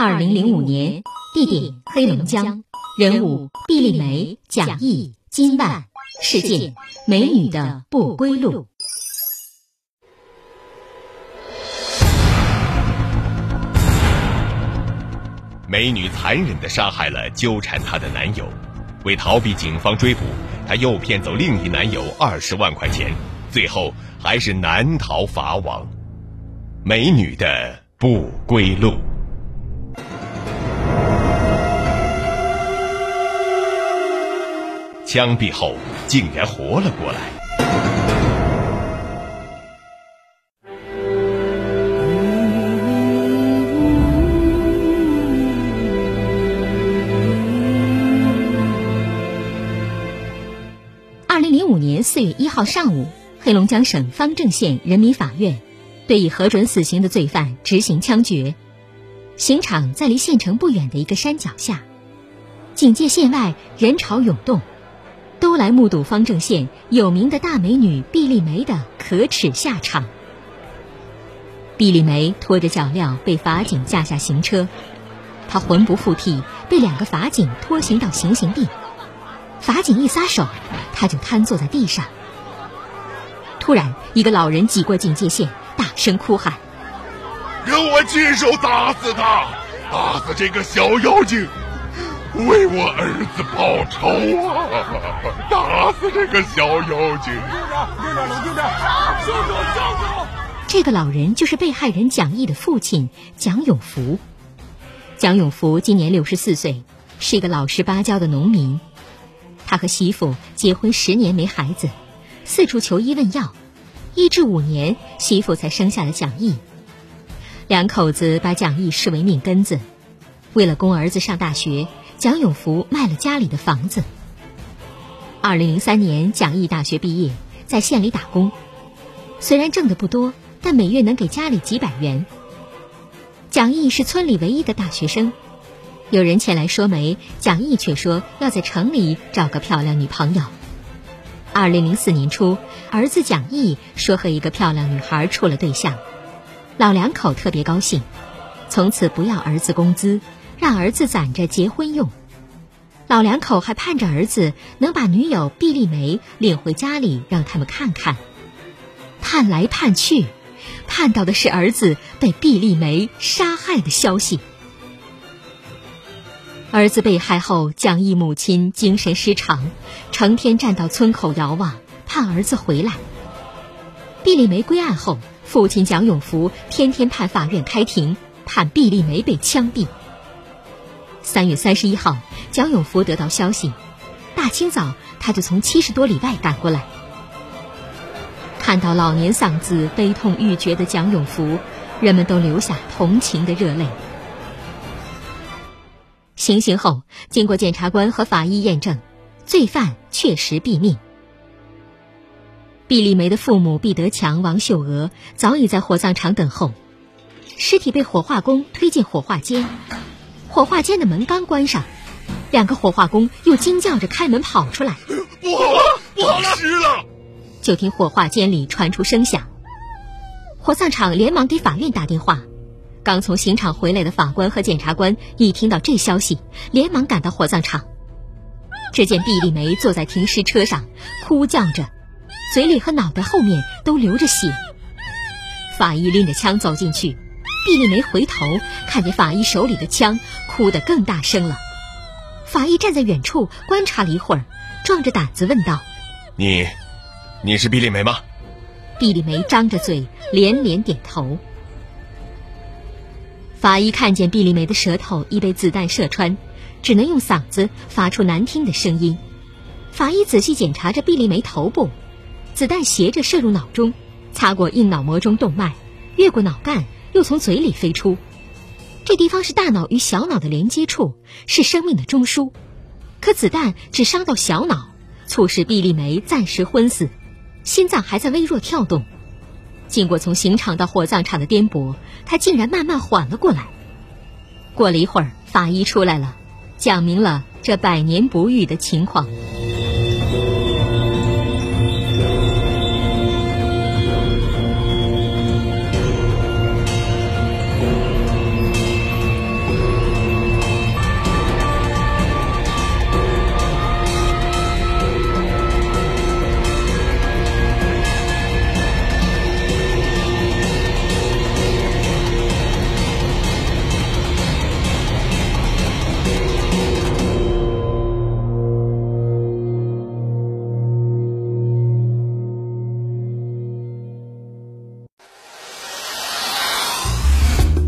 二零零五年，地点黑龙江，人物毕丽梅、蒋毅、金万。事件：美女的不归路。美女残忍的杀害了纠缠她的男友，为逃避警方追捕，她又骗走另一男友二十万块钱，最后还是难逃法网。美女的不归路。枪毙后。竟然活了过来。二零零五年四月一号上午，黑龙江省方正县人民法院对已核准死刑的罪犯执行枪决。刑场在离县城不远的一个山脚下，警戒线外人潮涌动。来目睹方正县有名的大美女毕丽梅的可耻下场。毕丽梅拖着脚镣被法警架下行车，她魂不附体，被两个法警拖行到行刑地。法警一撒手，她就瘫坐在地上。突然，一个老人挤过警戒线，大声哭喊：“让我亲手打死他，打死这个小妖精！”为我儿子报仇啊！打死这个小妖精！冷静点，冷静点！住手，住手！这个老人就是被害人蒋毅的父亲蒋永福。蒋永福今年六十四岁，是一个老实巴交的农民。他和媳妇结婚十年没孩子，四处求医问药，医治五年，媳妇才生下了蒋毅。两口子把蒋毅视为命根子，为了供儿子上大学。蒋永福卖了家里的房子。二零零三年，蒋毅大学毕业，在县里打工，虽然挣的不多，但每月能给家里几百元。蒋毅是村里唯一的大学生，有人前来说媒，蒋毅却说要在城里找个漂亮女朋友。二零零四年初，儿子蒋毅说和一个漂亮女孩处了对象，老两口特别高兴，从此不要儿子工资。让儿子攒着结婚用，老两口还盼着儿子能把女友毕丽梅领回家里，让他们看看。盼来盼去，盼到的是儿子被毕丽梅杀害的消息。儿子被害后，蒋毅母亲精神失常，成天站到村口遥望，盼儿子回来。毕丽梅归案后，父亲蒋永福天天盼法院开庭，盼毕丽梅被枪毙。三月三十一号，蒋永福得到消息，大清早他就从七十多里外赶过来。看到老年丧子、悲痛欲绝的蒋永福，人们都流下同情的热泪。行刑后，经过检察官和法医验证，罪犯确实毙命。毕丽梅的父母毕德强、王秀娥早已在火葬场等候，尸体被火化工推进火化间。火化间的门刚关上，两个火化工又惊叫着开门跑出来，不好了，不好了，湿了！就听火化间里传出声响，火葬场连忙给法院打电话。刚从刑场回来的法官和检察官一听到这消息，连忙赶到火葬场。只见毕丽梅坐在停尸车上，哭叫着，嘴里和脑袋后面都流着血。法医拎着枪走进去。毕丽梅回头看见法医手里的枪，哭得更大声了。法医站在远处观察了一会儿，壮着胆子问道：“你，你是毕丽梅吗？”毕丽梅张着嘴，连连点头。法医看见毕丽梅的舌头已被子弹射穿，只能用嗓子发出难听的声音。法医仔细检查着毕丽梅头部，子弹斜着射入脑中，擦过硬脑膜中动脉，越过脑干，又从嘴里飞出。这地方是大脑与小脑的连接处，是生命的中枢。可子弹只伤到小脑，促使毕丽梅暂时昏死，心脏还在微弱跳动。经过从刑场到火葬场的颠簸，她竟然慢慢缓了过来。过了一会儿，法医出来了，讲明了这百年不遇的情况。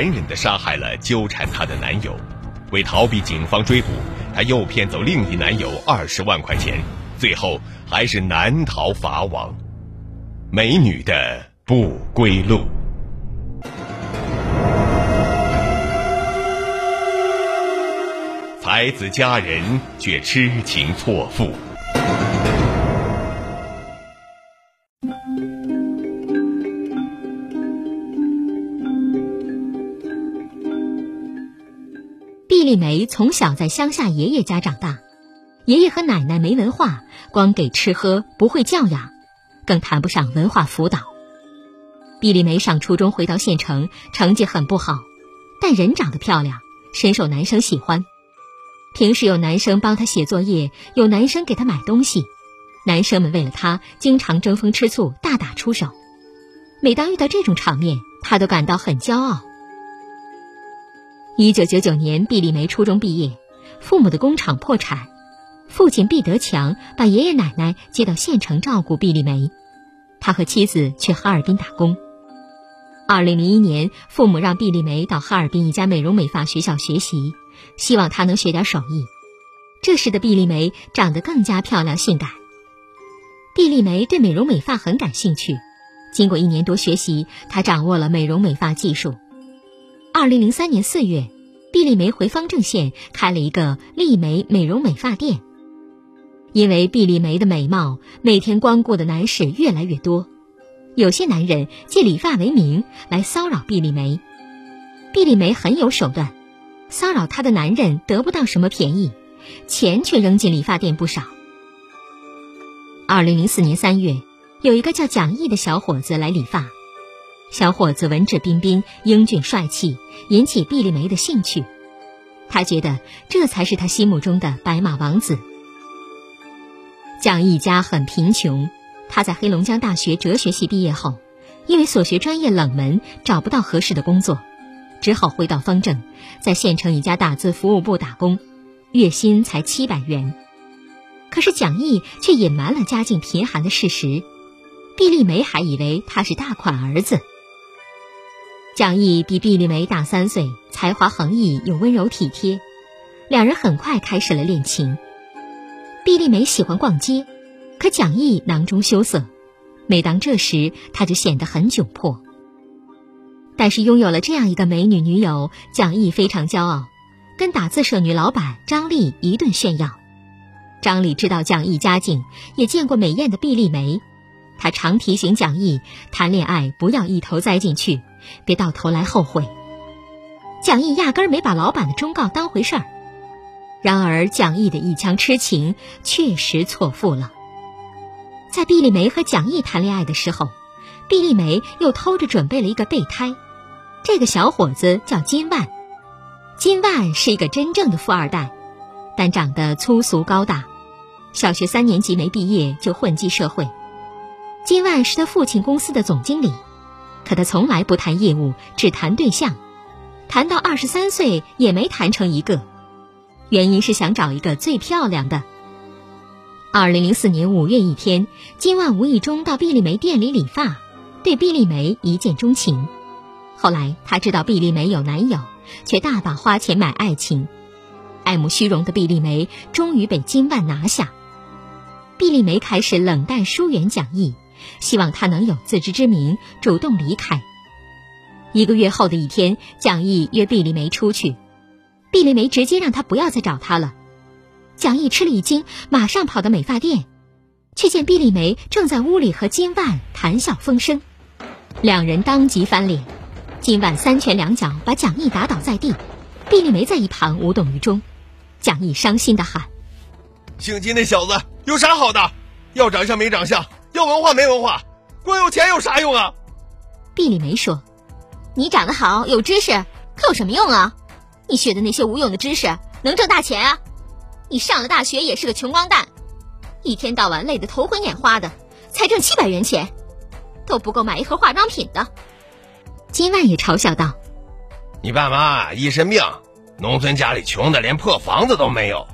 残忍地杀害了纠缠她的男友，为逃避警方追捕，她又骗走另一男友二十万块钱，最后还是难逃法网。美女的不归路，才子佳人却痴情错付。丽梅从小在乡下爷爷家长大，爷爷和奶奶没文化，光给吃喝，不会教养，更谈不上文化辅导。毕丽梅上初中回到县城，成绩很不好，但人长得漂亮，深受男生喜欢。平时有男生帮她写作业，有男生给她买东西，男生们为了她经常争风吃醋，大打出手。每当遇到这种场面，她都感到很骄傲。一九九九年，毕丽梅初中毕业，父母的工厂破产，父亲毕德强把爷爷奶奶接到县城照顾毕丽梅，他和妻子去哈尔滨打工。二零零一年，父母让毕丽梅到哈尔滨一家美容美发学校学习，希望她能学点手艺。这时的毕丽梅长得更加漂亮性感。毕丽梅对美容美发很感兴趣，经过一年多学习，她掌握了美容美发技术。二零零三年四月，毕丽梅回方正县开了一个丽梅美容美发店。因为毕丽梅的美貌，每天光顾的男士越来越多，有些男人借理发为名来骚扰毕丽梅。毕丽梅很有手段，骚扰她的男人得不到什么便宜，钱却扔进理发店不少。二零零四年三月，有一个叫蒋毅的小伙子来理发。小伙子文质彬彬、英俊帅气，引起毕丽梅的兴趣。他觉得这才是他心目中的白马王子。蒋毅家很贫穷，他在黑龙江大学哲学系毕业后，因为所学专业冷门，找不到合适的工作，只好回到方正，在县城一家大字服务部打工，月薪才七百元。可是蒋毅却隐瞒了家境贫寒的事实，毕丽梅还以为他是大款儿子。蒋毅比毕丽梅大三岁，才华横溢又温柔体贴，两人很快开始了恋情。毕丽梅喜欢逛街，可蒋毅囊中羞涩，每当这时，他就显得很窘迫。但是拥有了这样一个美女女友，蒋毅非常骄傲，跟打字社女老板张丽一顿炫耀。张丽知道蒋毅家境，也见过美艳的毕丽梅，她常提醒蒋毅谈恋爱不要一头栽进去。别到头来后悔。蒋毅压根儿没把老板的忠告当回事儿。然而蒋毅的一腔痴情确实错付了。在毕丽梅和蒋毅谈恋爱的时候，毕丽梅又偷着准备了一个备胎，这个小伙子叫金万。金万是一个真正的富二代，但长得粗俗高大，小学三年级没毕业就混迹社会。金万是他父亲公司的总经理，可他从来不谈业务，只谈对象，谈到二十三岁也没谈成一个，原因是想找一个最漂亮的。二零零四年五月一天，金万无意中到毕丽梅店里理发，对毕丽梅一见钟情。后来他知道毕丽梅有男友，却大把花钱买爱情。爱慕虚荣的毕丽梅终于被金万拿下。毕丽梅开始冷淡疏远蒋毅，希望他能有自知之明，主动离开。一个月后的一天，蒋毅约毕丽梅出去，毕丽梅直接让他不要再找他了。蒋毅吃了一惊，马上跑到美发店，却见毕丽梅正在屋里和金万谈笑风生，两人当即翻脸，金万三拳两脚把蒋毅打倒在地，毕丽梅在一旁无动于衷。蒋毅伤心的喊：“姓金那小子有啥好的？要长相没长相，要文化没文化，光有钱有啥用啊？”毕丽梅说：“你长得好，有知识，可有什么用啊？你学的那些无用的知识，能挣大钱啊？”你上了大学也是个穷光蛋，一天到晚累得头昏眼花的，才挣七百元钱，都不够买一盒化妆品的。金万也嘲笑道：“你爸妈一身病，农村家里穷的连破房子都没有。”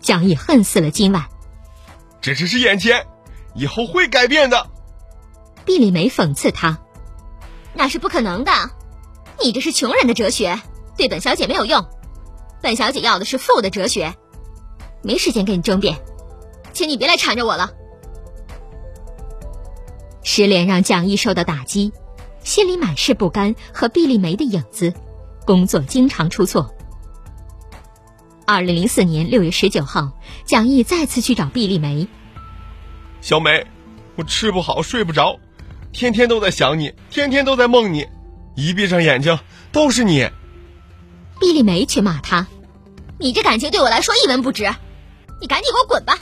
蒋毅恨死了金万，只是是眼前，以后会改变的。毕丽梅讽刺他：“那是不可能的，你这是穷人的哲学，对本小姐没有用。”本小姐要的是富的哲学，没时间跟你争辩，请你别来缠着我了。失恋让蒋毅受到打击，心里满是不甘和毕丽梅的影子，工作经常出错。二零零四年六月十九号，蒋毅再次去找毕丽梅。小美，我吃不好睡不着，天天都在想你，天天都在梦你，一闭上眼睛都是你。毕丽梅却骂他：“你这感情对我来说一文不值，你赶紧给我滚吧！”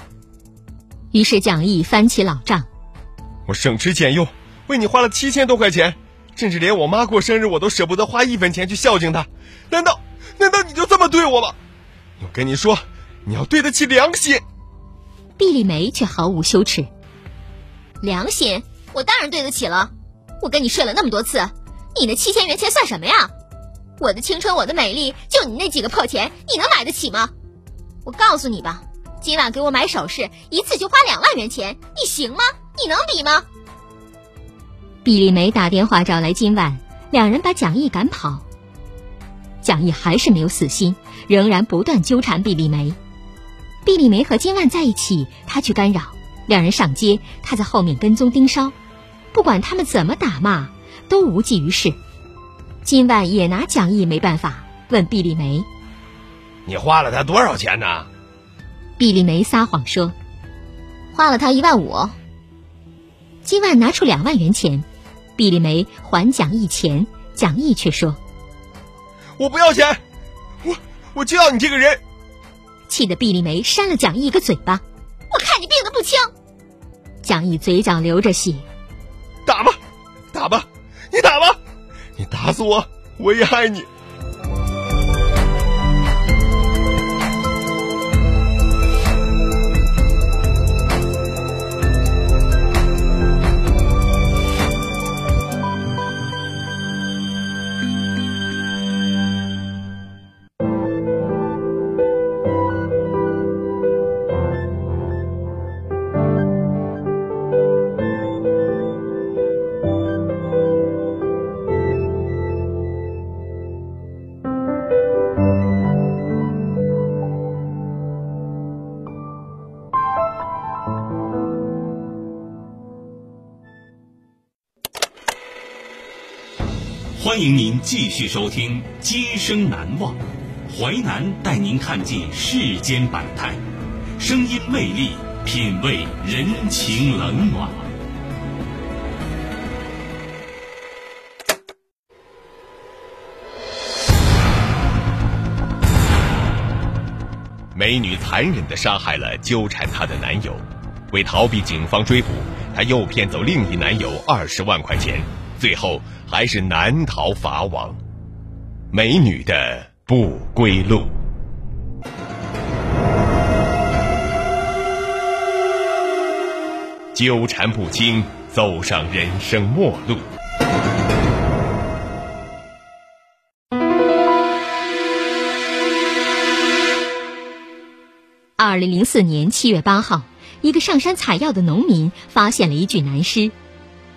于是蒋毅翻起老账：“我省吃俭用为你花了七千多块钱，甚至连我妈过生日我都舍不得花一分钱去孝敬她。难道难道你就这么对我吗？我跟你说，你要对得起良心。”毕丽梅却毫无羞耻：“良心？我当然对得起了。我跟你睡了那么多次，你那七千元钱算什么呀？”我的青春，我的美丽，就你那几个破钱，你能买得起吗？我告诉你吧，今晚给我买首饰，一次就花两万元钱，你行吗？你能比吗？毕丽梅打电话找来今晚，两人把蒋毅赶跑。蒋毅还是没有死心，仍然不断纠缠毕丽梅。毕丽梅和金万在一起，他去干扰；两人上街，他在后面跟踪盯梢。不管他们怎么打骂，都无济于事。金万也拿蒋毅没办法，问毕丽梅：“你花了他多少钱呢？”毕丽梅撒谎说：“花了他一万五。”金万拿出两万元钱，毕丽梅还蒋毅钱，蒋毅却说：“我不要钱，我我就要你这个人。”气得毕丽梅扇了蒋毅一个嘴巴：“我看你病得不轻。”蒋毅嘴角流着血：“打吧，打吧，你打吧。”你打死我，我也爱你。欢迎您继续收听《今生难忘》，淮南带您看尽世间百态，声音魅力，品味人情冷暖。美女残忍地杀害了纠缠她的男友，为逃避警方追捕，她诱骗走另一男友二十万块钱，最后还是难逃法网。美女的不归路，纠缠不清，走上人生末路。二零零四年七月八号，一个上山采药的农民发现了一具男尸，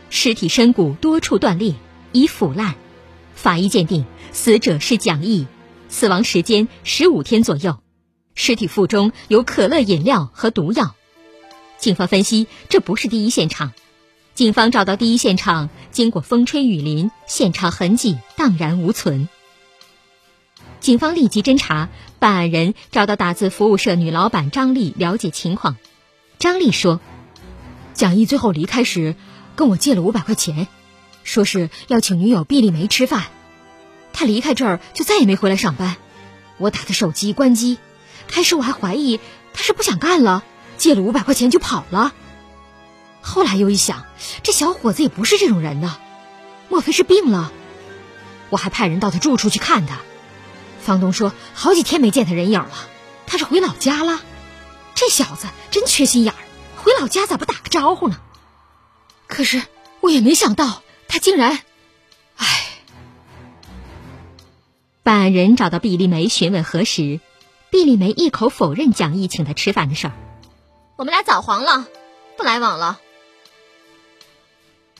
尸体身骨多处断裂，已腐烂。法医鉴定，死者是蒋毅，死亡时间十五天左右，尸体腹中有可乐饮料和毒药。警方分析，这不是第一现场。警方找到第一现场，经过风吹雨淋，现场痕迹荡然无存。警方立即侦查，办案人找到打字服务社女老板张丽了解情况。张丽说：“蒋毅最后离开时，跟我借了五百块钱，说是要请女友毕丽梅吃饭。他离开这儿就再也没回来上班。我打他手机关机，开始我还怀疑他是不想干了，借了五百块钱就跑了。后来又一想，这小伙子也不是这种人呢，莫非是病了？我还派人到他住处去看他。”房东说：“好几天没见他人影了，他是回老家了。这小子真缺心眼儿，回老家咋不打个招呼呢？可是我也没想到，他竟然……唉。”办案人找到毕丽梅询问核实，毕丽梅一口否认蒋毅请她吃饭的事儿。我们俩早黄了，不来往了。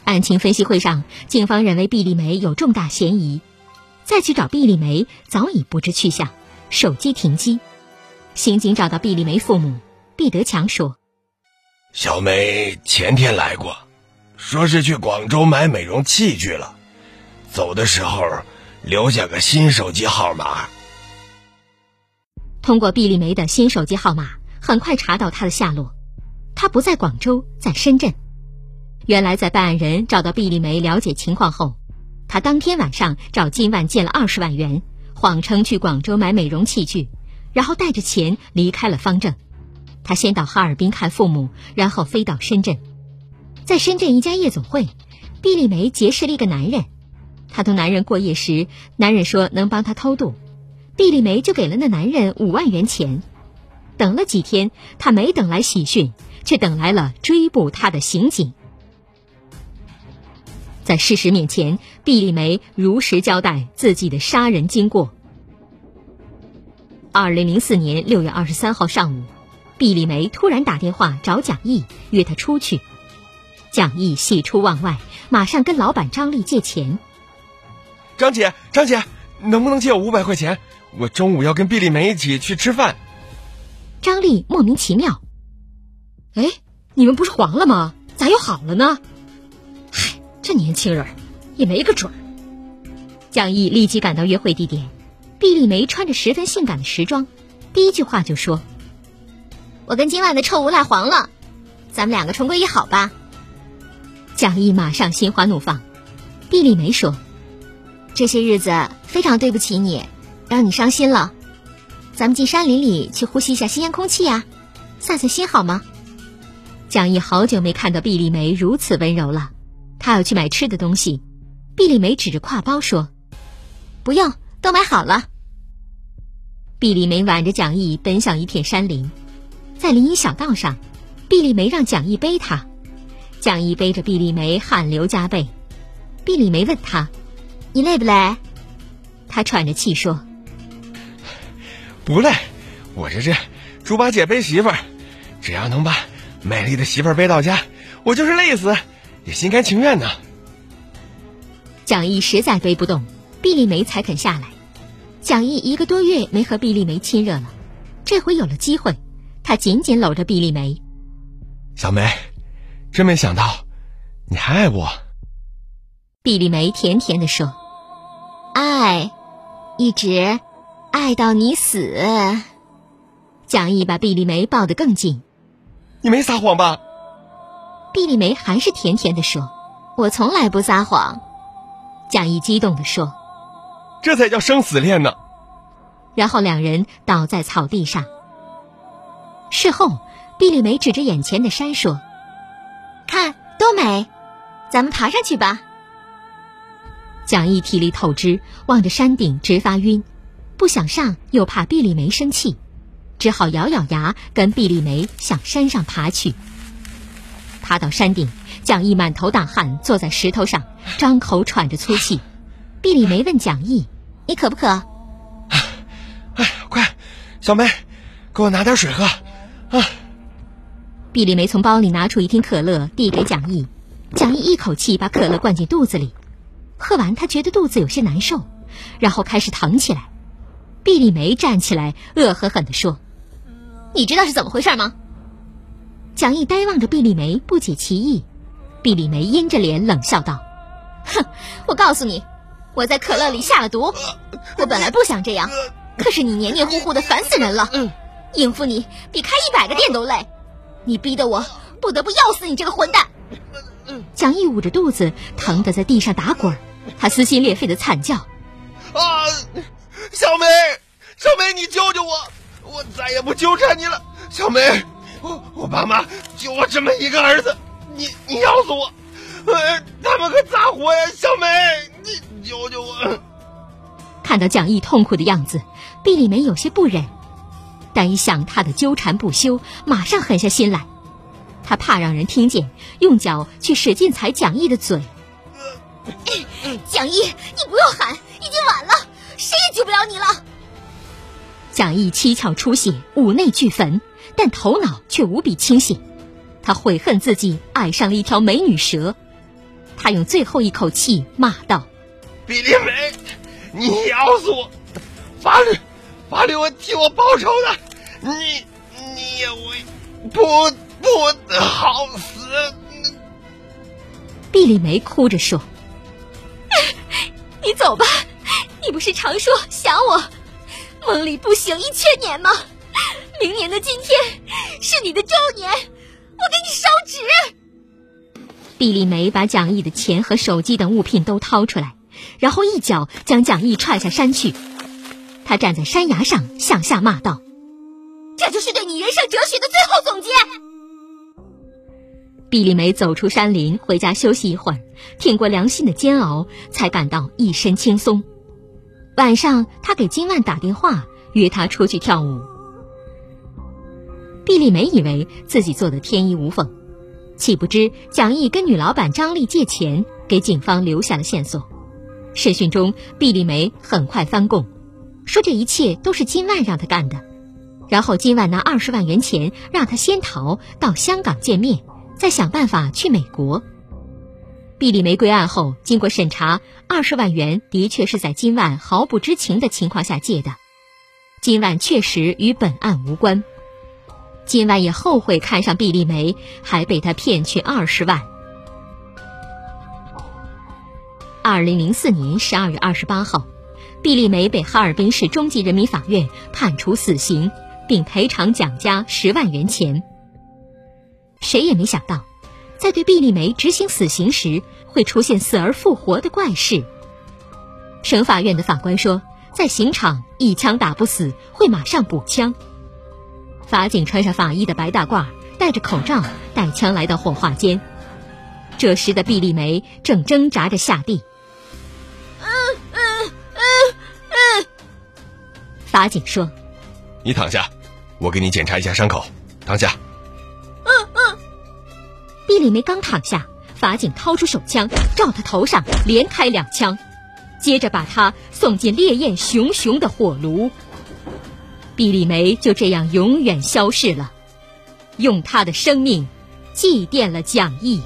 案情分析会上，警方认为毕丽梅有重大嫌疑。再去找毕丽梅，早已不知去向，手机停机。刑警找到毕丽梅父母，毕德强说：“小梅前天来过，说是去广州买美容器具了，走的时候留下个新手机号码。”通过毕丽梅的新手机号码，很快查到她的下落。她不在广州，在深圳。原来，在办案人找到毕丽梅了解情况后。他当天晚上找金万借了二十万元，谎称去广州买美容器具，然后带着钱离开了方正。他先到哈尔滨看父母，然后飞到深圳。在深圳一家夜总会，毕丽梅结识了一个男人。她同男人过夜时，男人说能帮她偷渡，毕丽梅就给了那男人五万元钱。等了几天，她没等来喜讯，却等来了追捕她的刑警。在事实面前，毕丽梅如实交代自己的杀人经过。二零零四年六月二十三号上午，毕丽梅突然打电话找蒋毅，约他出去。蒋毅喜出望外，马上跟老板张丽借钱。张姐，张姐，能不能借我五百块钱？我中午要跟毕丽梅一起去吃饭。张丽莫名其妙：“哎，你们不是黄了吗？咋又好了呢？”嗨这年轻人也没个准儿。蒋毅立即赶到约会地点，毕丽梅穿着十分性感的时装，第一句话就说：“我跟今晚的臭无赖黄了，咱们两个重归于好吧。”蒋毅马上心花怒放。毕丽梅说：“这些日子非常对不起你，让你伤心了。咱们进山林里去呼吸一下新鲜空气呀，散散心好吗？”蒋毅好久没看到毕丽梅如此温柔了。他要去买吃的东西，毕丽梅指着挎包说：“不用，都买好了。”毕丽梅挽着蒋毅奔向一片山林，在林荫小道上，毕丽梅让蒋毅背她，蒋毅背着毕丽梅汗流浃背。毕丽梅问他：“你累不累？”他喘着气说：“不累，我这是猪八戒背媳妇儿，只要能把美丽的媳妇儿背到家，我就是累死。”也心甘情愿呢。蒋毅实在背不动，毕丽梅才肯下来。蒋毅一个多月没和毕丽梅亲热了，这回有了机会，他紧紧搂着毕丽梅。小梅，真没想到，你还爱我。毕丽梅甜甜的说：“爱，一直爱到你死。”蒋毅把毕丽梅抱得更紧。你没撒谎吧？毕丽梅还是甜甜的说：“我从来不撒谎。”蒋毅激动的说：“这才叫生死恋呢！”然后两人倒在草地上，事后，毕丽梅指着眼前的山说：“看，多美！咱们爬上去吧。”蒋毅体力透支，望着山顶直发晕，不想上又怕毕丽梅生气，只好咬咬牙跟毕丽梅向山上爬去。爬到山顶，蒋毅满头大汗，坐在石头上，张口喘着粗气。毕丽梅问蒋毅：“你渴不渴？”“哎，快，小梅，给我拿点水喝。”啊！毕丽梅从包里拿出一瓶可乐，递给蒋毅。蒋毅一口气把可乐灌进肚子里。喝完，他觉得肚子有些难受，然后开始疼起来。毕丽梅站起来，恶狠狠地说：“你知道是怎么回事吗？”蒋毅呆望着毕丽梅，不解其意。毕丽梅阴着脸冷笑道：“哼，我告诉你，我在可乐里下了毒。我本来不想这样，可是你黏黏糊糊的，烦死人了。应付你比开一百个店都累，你逼得我不得不要死你这个混蛋。”蒋毅捂着肚子，疼得在地上打滚。他撕心裂肺的惨叫：“啊，小梅，小梅，你救救我！我再也不纠缠你了，小梅。我我爸妈就我这么一个儿子，你你要死我！呃，他们可咋活呀？小梅，你救救我！”看到蒋毅痛苦的样子，毕丽梅有些不忍，但一想他的纠缠不休，马上狠下心来。他怕让人听见，用脚去使劲踩蒋毅的嘴。蒋毅，你不用喊，已经晚了，谁也救不了你了。蒋毅七窍出血，五内俱焚，但头脑却无比清醒。他悔恨自己爱上了一条美女蛇，他用最后一口气骂道：“比利梅，你咬死我！法律，法律会替我报仇的。你，你也会不不好死。”毕丽梅哭着说。你走吧，你不是常说想我，梦里不醒一千年吗？明年的今天是你的周年，我给你烧纸。毕丽梅把蒋毅的钱和手机等物品都掏出来，然后一脚将蒋毅踹下山去。他站在山崖上向下骂道：“这就是对你人生哲学的最后总结。”毕丽梅走出山林，回家休息一会儿，挺过良心的煎熬，才感到一身轻松。晚上，她给金万打电话，约他出去跳舞。毕丽梅以为自己做的天衣无缝，岂不知蒋毅跟女老板张丽借钱，给警方留下了线索。审讯中，毕丽梅很快翻供，说这一切都是金万让他干的，然后金万拿二十万元钱让他先逃到香港见面。再想办法去美国。毕丽梅归案后，经过审查，二十万元的确是在金万毫不知情的情况下借的，金万确实与本案无关。金万也后悔看上毕丽梅，还被他骗去二十万。二零零四年十二月二十八号，毕丽梅被哈尔滨市中级人民法院判处死刑，并赔偿蒋家十万元钱。谁也没想到，在对毕丽梅执行死刑时，会出现死而复活的怪事。省法院的法官说，在刑场一枪打不死，会马上补枪。法警穿上法医的白大褂，戴着口罩，带枪来到火化间。这时的毕丽梅正挣扎着下地。嗯嗯嗯嗯。法警说：“你躺下，我给你检查一下伤口。躺下。”嗯嗯毕丽梅刚躺下，法警掏出手枪，照她头上连开两枪，接着把她送进烈焰熊熊的火炉。毕丽梅就这样永远消逝了，用她的生命祭奠了蒋毅。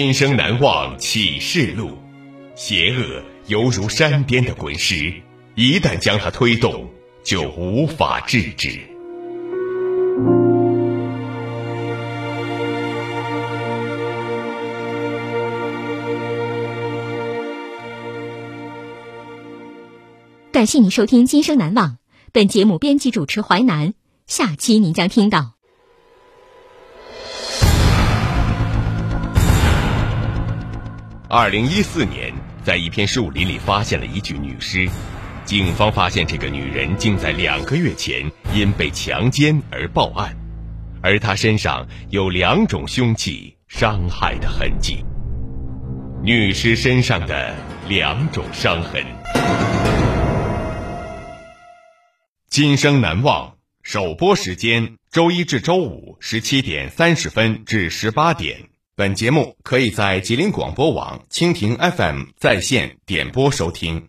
今生难忘启示录，邪恶犹如山巅的滚石，一旦将它推动，就无法制止。感谢您收听《今生难忘》。本节目编辑主持淮南，下期您将听到。二零一四年，在一片树林里发现了一具女尸。警方发现这个女人竟在两个月前因被强奸而报案，而她身上有两种凶器伤害的痕迹。女尸身上的两种伤痕。今生难忘首播时间：周一至周五十七点三十分至十八点。本节目可以在吉林广播网、蜻蜓 FM 在线点播收听。